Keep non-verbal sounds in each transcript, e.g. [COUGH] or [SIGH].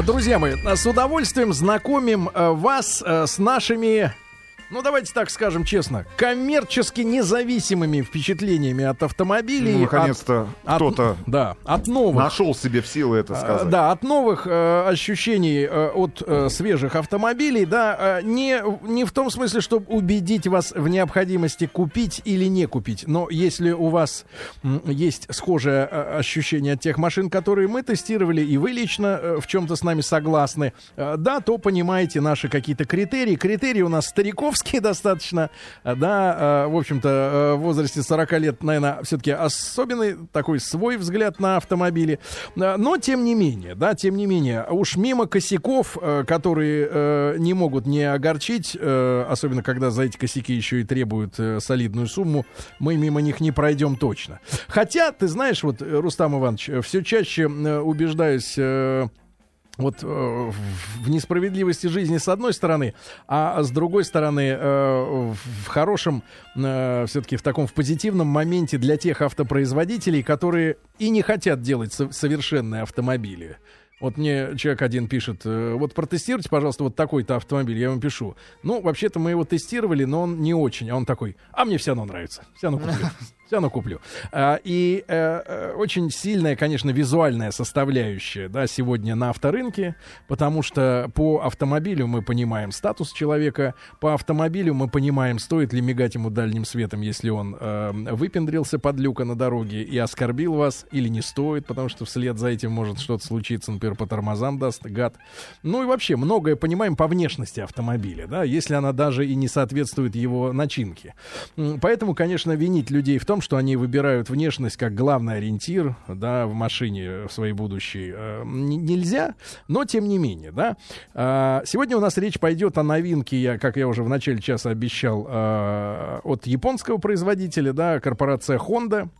Друзья мои, с удовольствием знакомим э, вас э, с нашими ну давайте так скажем честно, коммерчески независимыми впечатлениями от автомобилей. Ну, наконец-то кто-то да, от новых, нашел себе в силы это сказать. Да, от новых э, ощущений э, от э, свежих автомобилей, да, э, не, не в том смысле, чтобы убедить вас в необходимости купить или не купить, но если у вас э, есть схожее э, ощущение от тех машин, которые мы тестировали, и вы лично э, в чем-то с нами согласны, э, да, то понимаете наши какие-то критерии. Критерии у нас стариковские, детский достаточно, да, в общем-то, в возрасте 40 лет, наверное, все-таки особенный такой свой взгляд на автомобили. Но, тем не менее, да, тем не менее, уж мимо косяков, которые не могут не огорчить, особенно когда за эти косяки еще и требуют солидную сумму, мы мимо них не пройдем точно. Хотя, ты знаешь, вот, Рустам Иванович, все чаще убеждаюсь вот э, в несправедливости жизни с одной стороны, а с другой стороны э, в хорошем, э, все-таки в таком в позитивном моменте для тех автопроизводителей, которые и не хотят делать со- совершенные автомобили. Вот мне человек один пишет, э, вот протестируйте, пожалуйста, вот такой-то автомобиль. Я ему пишу. Ну, вообще-то мы его тестировали, но он не очень. А он такой, а мне все равно нравится. Все равно равно куплю. А, и э, э, очень сильная, конечно, визуальная составляющая, да, сегодня на авторынке, потому что по автомобилю мы понимаем статус человека, по автомобилю мы понимаем, стоит ли мигать ему дальним светом, если он э, выпендрился под люка на дороге и оскорбил вас, или не стоит, потому что вслед за этим может что-то случиться, например, по тормозам даст гад. Ну и вообще многое понимаем по внешности автомобиля, да, если она даже и не соответствует его начинке. Поэтому, конечно, винить людей в том, что они выбирают внешность как главный ориентир, да, в машине в своей будущей, э, нельзя, но тем не менее, да. Э, сегодня у нас речь пойдет о новинке, я, как я уже в начале часа обещал, э, от японского производителя, да, корпорация Honda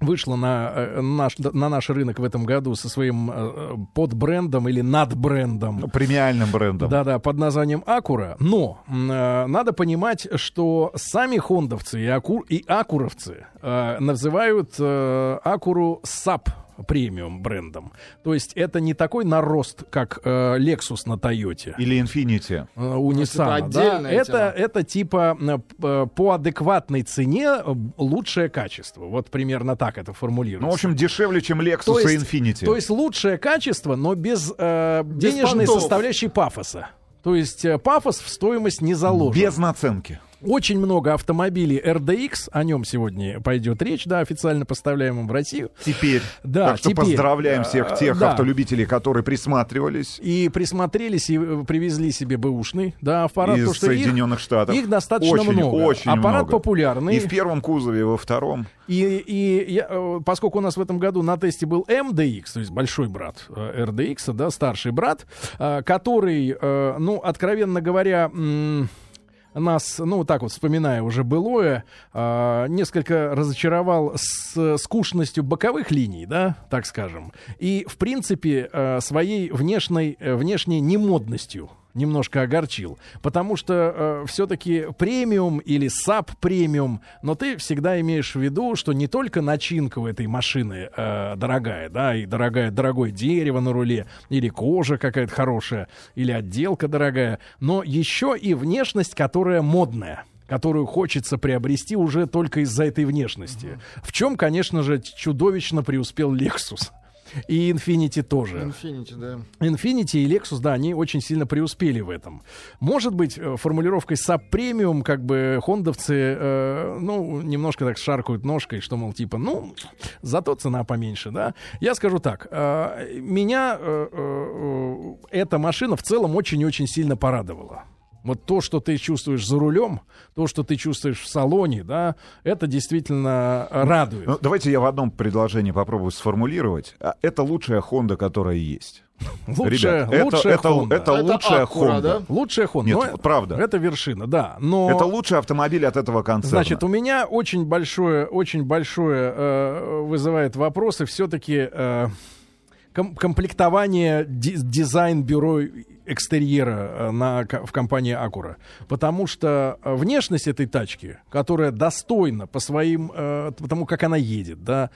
вышла на э, наш, на наш рынок в этом году со своим э, подбрендом или надбрендом. Ну, премиальным брендом. Да-да, под названием Акура. Но э, надо понимать, что сами хондовцы и, аку, и акуровцы э, называют э, Акуру sub премиум брендом. То есть это не такой нарост, как э, Lexus на Toyota. Или Infiniti. Э, у Nissan. Это, да? это, это типа э, по адекватной цене э, лучшее качество. Вот примерно так это формулируется. Ну, в общем, дешевле, чем Lexus то есть, и Infiniti. То есть лучшее качество, но без, э, без денежной понтов. составляющей пафоса. То есть э, пафос в стоимость не заложен. Без наценки. Очень много автомобилей RDX, о нем сегодня пойдет речь, да, официально поставляемым в Россию. Теперь. Да, так что теперь. поздравляем всех тех да. автолюбителей, которые присматривались. И присмотрелись и привезли себе бэушный, да, аппарат. Из что Соединенных их, Штатов. Их достаточно очень, много. Очень аппарат много. популярный. И в первом кузове, и во втором. И, и я, э, поскольку у нас в этом году на тесте был MDX, то есть большой брат RDX, э, да, старший брат, э, который, ну, откровенно говоря, нас, ну, так вот, вспоминая уже былое, э, несколько разочаровал с скучностью боковых линий, да, так скажем, и, в принципе, э, своей внешней, э, внешней немодностью немножко огорчил. Потому что э, все-таки премиум или саб премиум, но ты всегда имеешь в виду, что не только начинка у этой машины э, дорогая, да, и дорогая, дорогое дерево на руле, или кожа какая-то хорошая, или отделка дорогая, но еще и внешность, которая модная которую хочется приобрести уже только из-за этой внешности. Mm-hmm. В чем, конечно же, чудовищно преуспел Lexus. И Infinity тоже. Infinity, да. Infinity и Lexus, да, они очень сильно преуспели в этом. Может быть, э, формулировкой саб-премиум, как бы, хондовцы, э, ну, немножко так шаркают ножкой, что, мол, типа, ну, зато цена поменьше, да. Я скажу так, э, меня э, э, эта машина в целом очень-очень сильно порадовала. Вот то, что ты чувствуешь за рулем, то, что ты чувствуешь в салоне, да, это действительно радует. Ну, давайте я в одном предложении попробую сформулировать. А, это лучшая Honda, которая есть. [LAUGHS] Лучшая, Ребят, лучшая это, Honda. Это, это лучшая это Honda. Да? Лучшая Honda. Нет, но правда. Это вершина, да. Но... Это лучший автомобиль от этого концерна. Значит, у меня очень большое, очень большое э, вызывает вопросы все-таки э, ком- комплектование, дизайн бюро экстерьера на, в компании Acura. Потому что внешность этой тачки, которая достойна по своим, потому как она едет, да,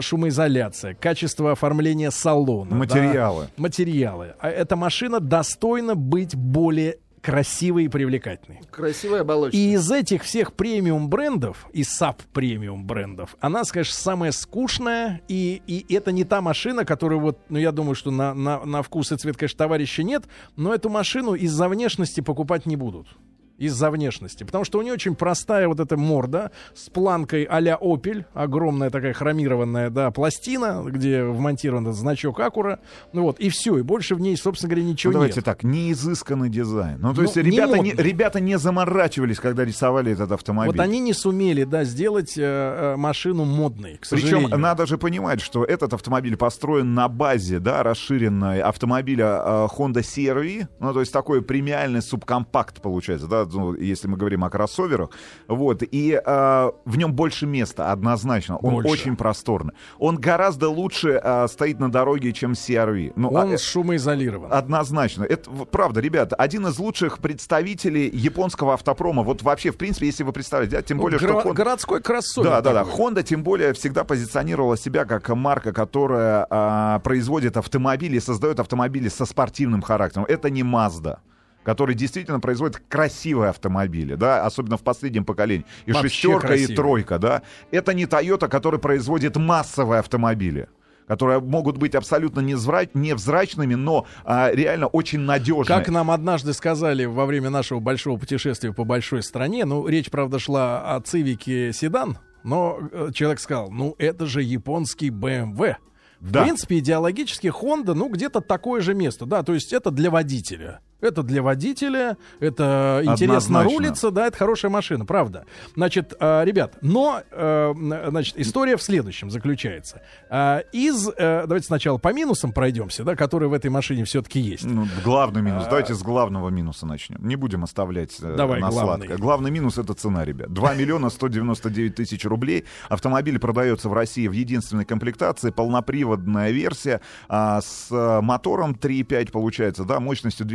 шумоизоляция, качество оформления салона. Материалы. Да, материалы. А эта машина достойна быть более красивый и привлекательный. Красивая оболочка. И из этих всех премиум брендов, из саб премиум брендов, она, конечно, самая скучная, и, и это не та машина, которую вот, ну, я думаю, что на, на, на вкус и цвет, конечно, товарища нет, но эту машину из-за внешности покупать не будут из-за внешности. Потому что у нее очень простая вот эта морда с планкой а-ля Opel, огромная такая хромированная, да, пластина, где вмонтирован этот значок Акура. Ну вот, и все, и больше в ней, собственно говоря, ничего ну, давайте нет. так, не изысканный дизайн. Ну, то Ну, есть не ребята не, модный. ребята не заморачивались, когда рисовали этот автомобиль. Вот они не сумели, да, сделать э, э, машину модной, к Причем сожалению. надо же понимать, что этот автомобиль построен на базе, да, расширенной автомобиля э, Honda CR-V, ну, то есть такой премиальный субкомпакт получается, да, ну, если мы говорим о кроссоверах, вот, и э, в нем больше места, однозначно, он Больше. очень просторный. Он гораздо лучше э, стоит на дороге, чем CR-V. Ну, Он а- шумоизолирован. Однозначно. Это правда, ребята, один из лучших представителей японского автопрома. Вот вообще, в принципе, если вы представите, да, тем более, Гро- что Honda- городской кроссовер. да, да, да. Honda тем более всегда позиционировала себя как марка, которая а, производит автомобили, создает автомобили со спортивным характером. Это не Mazda который действительно производит красивые автомобили, да, особенно в последнем поколении. И Вообще шестерка, и красивые. тройка, да. Это не Toyota, который производит массовые автомобили которые могут быть абсолютно невзра- невзрачными, но а, реально очень надежные. Как нам однажды сказали во время нашего большого путешествия по большой стране, ну, речь, правда, шла о цивике седан, но э, человек сказал, ну, это же японский BMW. Да. В принципе, идеологически Honda, ну, где-то такое же место, да, то есть это для водителя. Это для водителя, это интересно Однозначно. рулится, да, это хорошая машина, правда. Значит, э, ребят, но, э, значит, история в следующем заключается. Э, из, давайте сначала по минусам пройдемся, да, которые в этой машине все-таки есть. Ну, главный минус. Давайте с главного минуса начнем. Не будем оставлять А. Давай, на главный. сладкое. Главный минус — это цена, ребят. 2 [LAUGHS] миллиона 199 тысяч рублей. Автомобиль продается в России в единственной комплектации. Полноприводная версия а, с мотором 3.5 получается, да, мощностью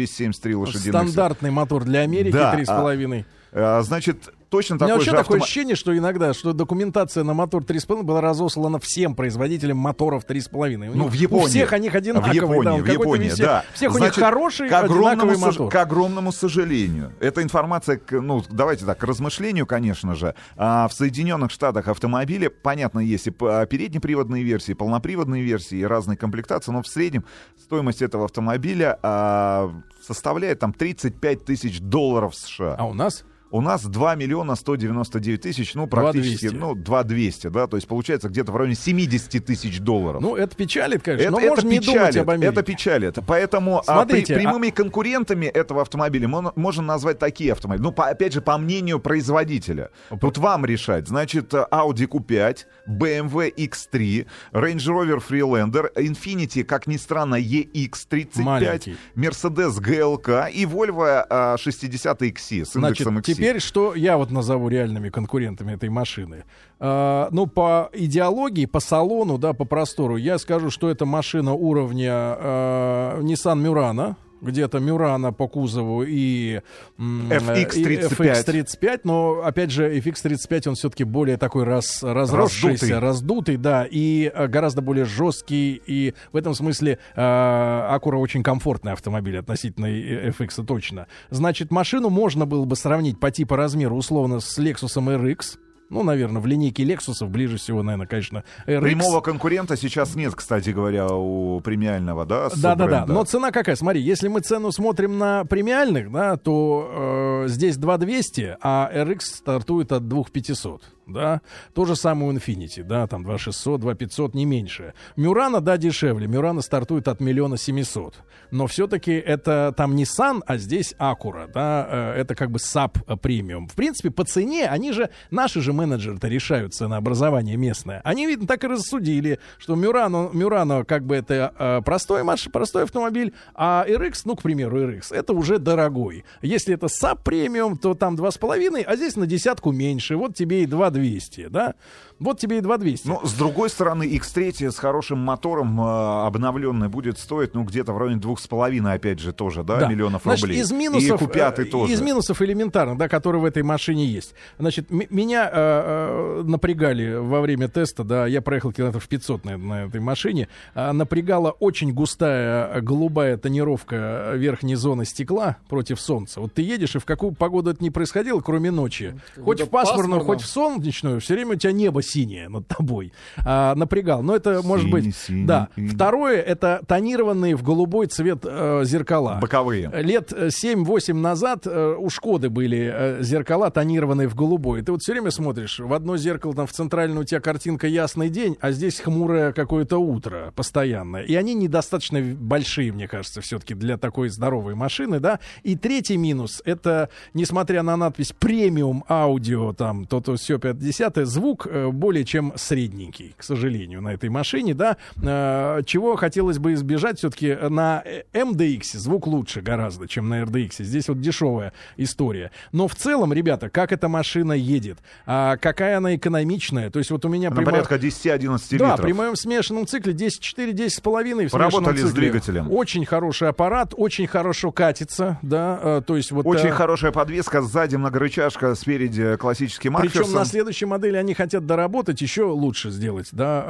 273 лошадиных. Стандартный мотор для Америки Да, 3,5. А, Значит, точно У меня такой вообще же такое ощущение, что иногда, что документация на мотор 3,5 была разослана всем производителям моторов 3,5. У Ну, них- в Японии. У всех они одинаковые. В Японии, да, в Японии, да. Всех у Значит, них хороший, к огромному, мотор. к огромному сожалению, эта информация, ну, давайте так, к размышлению, конечно же, а, в Соединенных Штатах автомобили, понятно, есть и п- переднеприводные версии, полноприводные версии и разные комплектации, но в среднем стоимость этого автомобиля а, составляет там 35 тысяч долларов США. А у нас? У нас 2 миллиона 199 тысяч, ну, практически, 200. ну, 2 200, да, то есть получается где-то в районе 70 тысяч долларов. Ну, это печалит, конечно. Это, но это можно не думать печалит, об Америке. это печалит. Поэтому а, при- Смотрите, прямыми конкурентами этого автомобиля можно назвать такие автомобили. Ну, по- опять же, по мнению производителя. Тут вам решать. Значит, Audi Q5, BMW X3, Range Rover Freelander, Infiniti, как ни странно, EX35, Маленький. Mercedes GLK и Volvo а, 60 XC с Значит, индексом XC. Теперь что я вот назову реальными конкурентами этой машины. А, ну, по идеологии, по салону, да, по простору, я скажу, что это машина уровня а, Nissan Murano, где-то Мюрана по кузову и м, FX35. и FX35, но опять же FX35 он все-таки более такой раз, разросшийся, Раздутый. раздутый, да, и э, гораздо более жесткий, и в этом смысле э, Acura очень комфортный автомобиль относительно FX точно. Значит, машину можно было бы сравнить по типу размеру условно с Lexus RX, ну, наверное, в линейке Lexus ближе всего, наверное, конечно, RX. Прямого конкурента сейчас нет, кстати говоря, у премиального, да? Да, да, да. суббренда? Но цена какая? Смотри, если мы цену смотрим на премиальных, да, то э, здесь 2200, а RX стартует от 2500. Да, то же самое у Infinity, да, там 2600, 2500, не меньше. Мюрана, да, дешевле. Мюрана стартует от миллиона семисот. Но все-таки это там Ниссан, а здесь Акура, да, э, это как бы sub premium. В принципе, по цене, они же, наши же менеджеры-то решают ценообразование местное. Они, видно, так и рассудили, что Мюрано, Мюрано как бы это э, простой, маш, простой автомобиль, а RX, ну, к примеру, RX, это уже дорогой. Если это sub premium, то там 2,5, а здесь на десятку меньше. Вот тебе и 2 2200, да? Вот тебе и 2200. Ну, с другой стороны, X3 с хорошим мотором э, обновленный будет стоить, ну, где-то в районе двух с половиной, опять же, тоже, да, Да. миллионов Значит, рублей. Из минусов, И Q5 э, тоже. Из минусов элементарно, да, которые в этой машине есть. Значит, м- меня э, э, напрягали во время теста, да, я проехал километров 500 на, на этой машине, а, напрягала очень густая э, голубая тонировка верхней зоны стекла против солнца. Вот ты едешь, и в какую погоду это не происходило, кроме ночи. как Хоть будто в пасмурную, пасмурно. хоть в солнечную, все время у тебя небо синее над тобой. А, напрягал. Но это может быть... Синий, Да. синий. Второе, это тонированные в голубой цвет э, зеркала. Боковые. Лет э, 7-8 назад э, у Шкоды были э, зеркала тонированные в голубой. Ты вот все время смотришь, в одно зеркало там в центральную у тебя картинка ясный день, а здесь хмурое какое-то утро постоянное. И они недостаточно большие, мне кажется, все-таки для такой здоровой машины, да. И третий минус, это, несмотря на надпись премиум аудио, там, то-то все 50 звук э, более чем средненький, к сожалению, на этой машине, да. Э, чего хотелось бы избежать все-таки на э, MDX звук лучше гораздо, чем на RDX. Здесь вот дешевая история. Но в целом, ребята, как эта машина едет, а какая она экономичная, то есть вот у меня На прямо- порядка 10-11 да, литров. при моем смешанном цикле 10,4, 10,5. в Поработали смешанном с цикле. двигателем. Очень хороший аппарат, очень хорошо катится, да, э, то есть вот... Очень э, хорошая подвеска, сзади многорычажка, спереди классический Причем Макферсон. на следующей модели они хотят доработать, еще лучше сделать, да,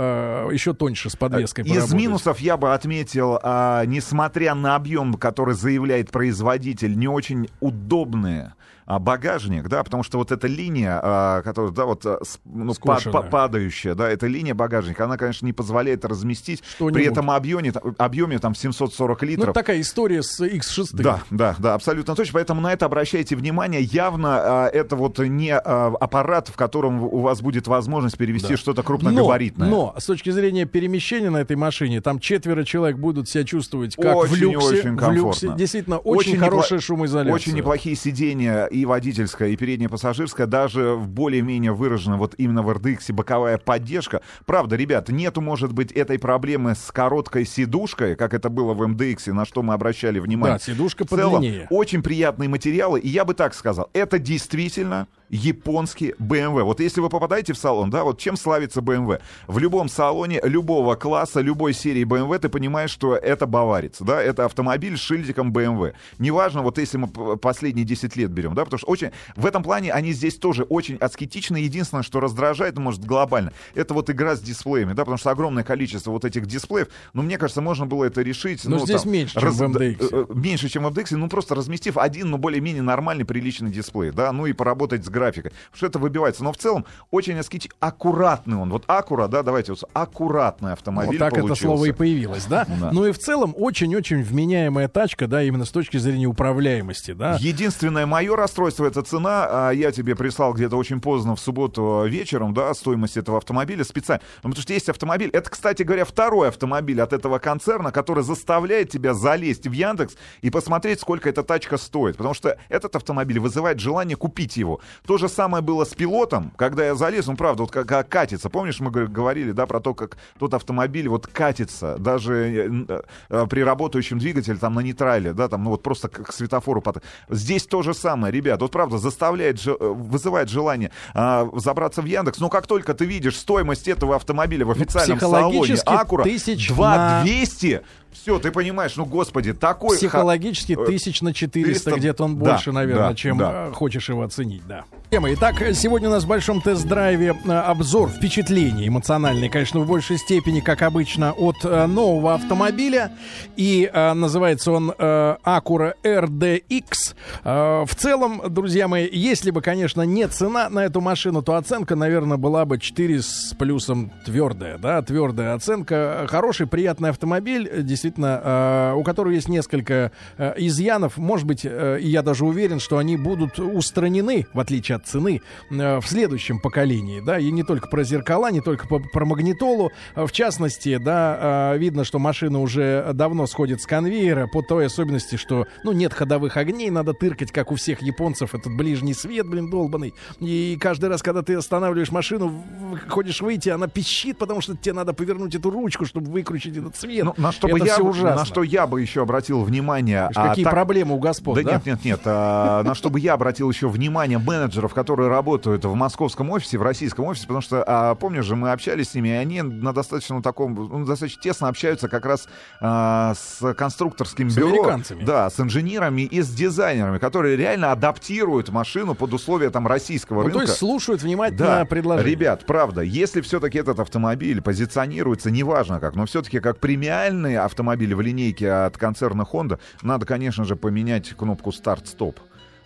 э, еще тоньше с подвеской Из поработать. минусов я бы отметил, а, несмотря на объем, который заявляет производитель, не очень удобные а, багажник, да, потому что вот эта линия, а, которая, да, вот а, ну, падающая, да, эта линия багажника, она, конечно, не позволяет разместить Что-нибудь. при этом объеме, объеме там 740 Ну, литров. это такая история с X6. Да, да, да, абсолютно точно. Поэтому на это обращайте внимание. Явно а, это вот не а, аппарат, в котором у вас будет возможность перевести Да. что-то крупногабаритное. Но, но с точки зрения перемещения на этой машине, там четверо человек будут себя чувствовать как в Очень, люксе. очень в люксе. комфортно. Действительно, очень, непло- хорошая шумоизоляция. Очень неплохие сиденья и водительская, и передняя пассажирская, даже в более-менее выражена вот именно в RDX боковая поддержка. Правда, ребята, нету, может быть, этой проблемы с короткой сидушкой, как это было в MDX, на что мы обращали внимание. Да, сидушка В целом, подлиннее. очень приятные материалы, и я бы так сказал, это действительно японский BMW. Вот если вы попадаете в салон, да, вот чем славится BMW? В любом салоне любого класса, любой серии BMW ты понимаешь, что это баварец, да, это автомобиль с шильдиком BMW. Неважно, вот если мы последние 10 лет берем, да, потому что очень, в этом плане они здесь тоже очень аскетичны. Единственное, что раздражает, ну, может, глобально, это вот игра с дисплеями, да, потому что огромное количество вот этих дисплеев, ну, мне кажется, можно было это решить. Но ну, здесь там, меньше, чем в MDX. э, э, меньше, чем в MDX, ну просто разместив один, ну более-менее нормальный, приличный дисплей, да, ну и поработать с графикой. Потому что это выбивается. Но в целом очень аскети... аккуратный он. Вот аккура, да, давайте вот аккуратный автомобиль Вот так это получился. слово и появилось, да? Да. Ну и в целом очень-очень вменяемая тачка, да, именно с точки зрения управляемости, да. Единственное мое расстройство это цена. А Я тебе прислал где-то очень поздно в субботу вечером, да, стоимость этого автомобиля специально. Ну, потому что есть автомобиль. Это, кстати говоря, второй автомобиль от этого концерна, который заставляет тебя залезть в Яндекс и посмотреть, сколько эта тачка стоит. Потому что этот автомобиль вызывает желание купить его. То же самое было с пилотом, когда я залез, ну, правда, вот как, как катится. Помнишь, мы говорили, да, про то, как тот автомобиль вот катится, даже э, э, при работающем двигателе там на нейтрале, да, там, ну, вот просто к, светофору. под- Здесь то же самое, ребят, вот правда, заставляет, э, вызывает желание а, забраться в Яндекс, но как только ты видишь стоимость этого автомобиля в официальном салоне Акура, тысяч 2200, все, ты понимаешь, ну, господи, такой... Психологически э, тысяч на 400, 400, где-то он да, больше, наверное, да, чем да. хочешь его оценить, да. Тема. Итак, сегодня у нас в большом тест-драйве э, обзор впечатлений эмоциональный, конечно, в большей степени, как обычно, от э, нового автомобиля. И э, называется он э, Acura RDX. Э, в целом, друзья мои, если бы, конечно, не цена на эту машину, то оценка, наверное, была бы 4 с плюсом твердая, да, твердая оценка. Хороший, приятный автомобиль, действительно, у которого есть несколько изъянов. Может быть, я даже уверен, что они будут устранены, в отличие от цены, э, в следующем поколении, да, и не только про зеркала, не только по- про магнитолу. Э, В частности, да, э, видно, что машина уже давно сходит с конвейера по той особенности, что, ну, нет ходовых огней, надо тыркать, как у всех японцев, этот ближний свет, блин, долбанный. И каждый раз, когда ты останавливаешь машину, хочешь выйти, она пищит, потому что тебе надо повернуть эту ручку, чтобы выкрутить этот свет. Ну, на что бы Это я, бы- ужасно. на что я бы еще обратил внимание. А, Какие так- проблемы у господ, Да, да? нет, нет, нет. а, на что бы я обратил еще внимание менеджеров, которые работают в московском офисе, в российском офисе, потому что, а, помнишь же, мы общались с ними, и они на достаточно таком, ну, достаточно тесно общаются как раз а, с конструкторским С бюро. американцами. Да, с инженерами и с дизайнерами, которые реально адаптируют машину под условия там российского Ну, рынка. то есть слушают внимательно Да, предложение. ребят, правда, если все-таки этот автомобиль позиционируется, неважно как, но все-таки как премиальный автомобиль в линейке от концерна Honda, надо, конечно же, поменять кнопку старт-стоп.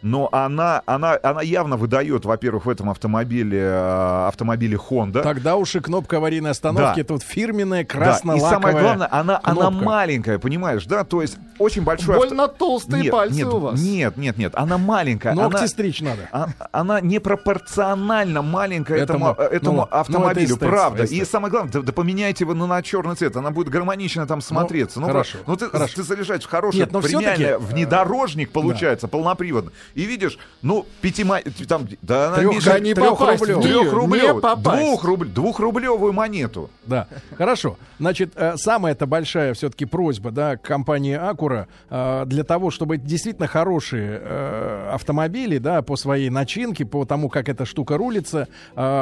Но она, она, она явно выдает, во-первых, в этом автомобиле, э, автомобиле Honda. Тогда уж и кнопка аварийной остановки, Да. это вот фирменная Да, красно-лаковая и самое главное, она, она маленькая, понимаешь, да? То есть очень большой... авто- Больно толстые Нет, пальцы нет, у вас. Нет, нет, нет, она маленькая. Ногти она... стричь надо. А- Она непропорционально маленькая Этому- этому, этому ну, ну, это автомобилю, правда. И эстетство. самое главное, да, да поменяйте его на черный цвет, она будет гармонично там смотреться. Ну, хорошо, Ну, ты, хорошо. ты заряжаешь в хороший Нет, но премиальный э, внедорожник получается, полноприводный. И видишь, ну, пятима... Там, да, она меньше- да не попасть трёхрублёвую, попасть. двухрубль- двухрублевую монету. Да, хорошо. Значит, э, самая-то большая все-таки просьба, да, к компании Акура э, для того, чтобы действительно хорошие э, автомобили, да, по своей начинке, по тому, как эта штука рулится,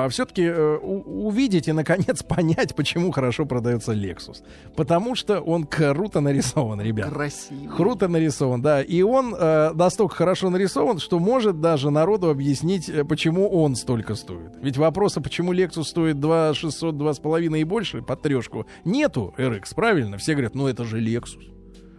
все-таки увидеть и, наконец, [LAUGHS] понять, почему хорошо продается Lexus. Потому что он круто нарисован, ребят. Красиво. Круто нарисован, да. И он э, настолько хорошо нарисован, что может даже народу объяснить, э, почему он столько стоит. Ведь вопроса, почему Lexus стоит 2 600, 2,5 и больше, под трешку, нету RX, правильно? Все говорят, ну это же Lexus.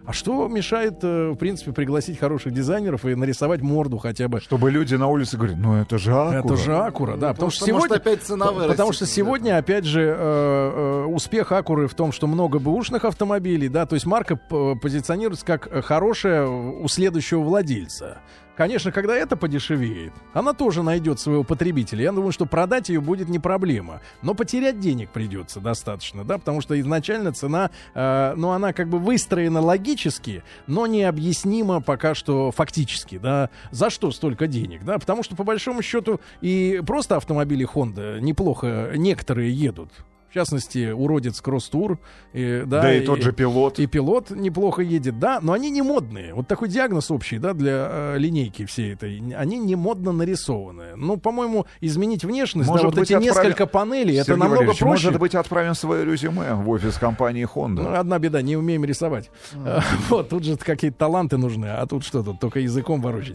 А что мешает, э, в принципе, пригласить хороших дизайнеров и нарисовать морду хотя бы? Чтобы люди на улице говорили, ну это же Акура. Это же Акура, да. Потому, что, что, может, сегодня, опять цена потому вырастет что из-за сегодня, опять же, э, э, успех Акуры в том, что много бэушных автомобилей, да, то есть марка позиционируется как хорошая у следующего владельца. Конечно, когда это подешевеет, она тоже найдет своего потребителя. Я думаю, что продать ее будет не проблема. Но потерять денег придется достаточно, да, потому что изначально цена, э, ну, она как бы выстроена логически, но необъяснимо пока что фактически, да. За что столько денег, да? Потому что, по большому счету, и просто автомобили Honda неплохо некоторые едут. В частности, уродец Кросс-тур. э, да, Да, и тот же пилот. и пилот неплохо едет, да, но они не модные. Вот такой диагноз общий, да, для э, линейки всей этой. Они не модно нарисованы. Ну, по-моему, изменить внешность, Может да, вот быть, эти отправим- несколько панелей, это Сергей намного Валерьевич, проще. Может быть, отправим свое резюме в офис компании Honda. Ну, одна беда, не умеем рисовать. [LAUGHS] Вот, тут же какие-то таланты нужны, а тут что тут, только языком ворочать.